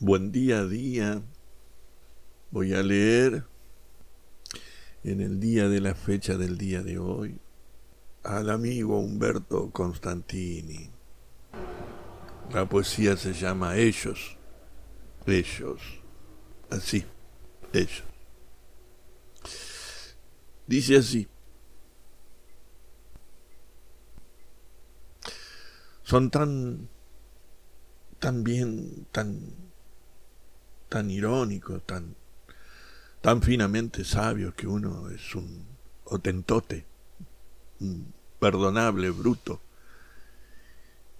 buen día a día. Voy a leer en el día de la fecha del día de hoy al amigo Humberto Constantini. La poesía se llama Ellos, ellos, así, ellos. Dice así. Son tan, tan bien, tan tan irónico, tan, tan finamente sabio que uno es un otentote, un perdonable bruto,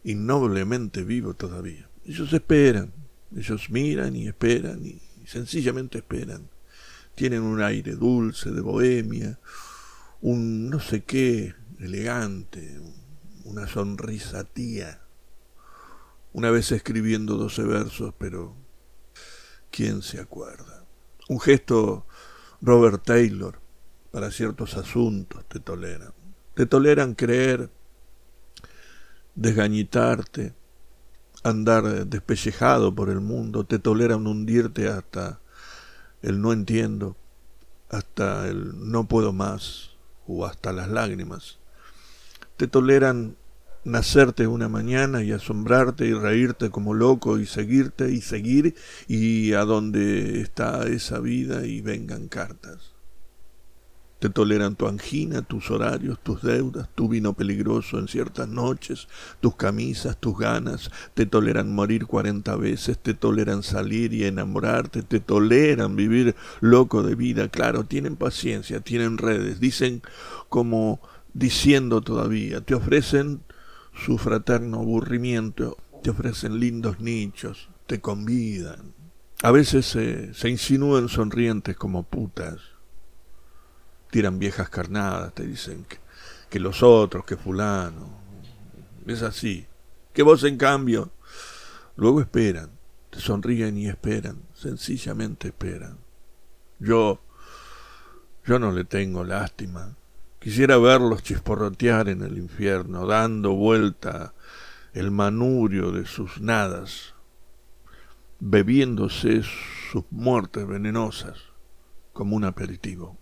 innoblemente vivo todavía. Ellos esperan, ellos miran y esperan y sencillamente esperan. Tienen un aire dulce de bohemia, un no sé qué elegante, una sonrisa tía. Una vez escribiendo doce versos, pero ¿Quién se acuerda? Un gesto Robert Taylor para ciertos asuntos te toleran. Te toleran creer, desgañitarte, andar despellejado por el mundo, te toleran hundirte hasta el no entiendo, hasta el no puedo más o hasta las lágrimas. Te toleran nacerte una mañana y asombrarte y reírte como loco y seguirte y seguir y a donde está esa vida y vengan cartas. Te toleran tu angina, tus horarios, tus deudas, tu vino peligroso en ciertas noches, tus camisas, tus ganas, te toleran morir cuarenta veces, te toleran salir y enamorarte, te toleran vivir loco de vida, claro, tienen paciencia, tienen redes, dicen como diciendo todavía, te ofrecen su fraterno aburrimiento, te ofrecen lindos nichos, te convidan. A veces se, se insinúan sonrientes como putas. Tiran viejas carnadas, te dicen que, que los otros, que fulano. Es así. Que vos en cambio. Luego esperan, te sonríen y esperan, sencillamente esperan. Yo, yo no le tengo lástima Quisiera verlos chisporrotear en el infierno, dando vuelta el manurio de sus nadas, bebiéndose sus muertes venenosas como un aperitivo.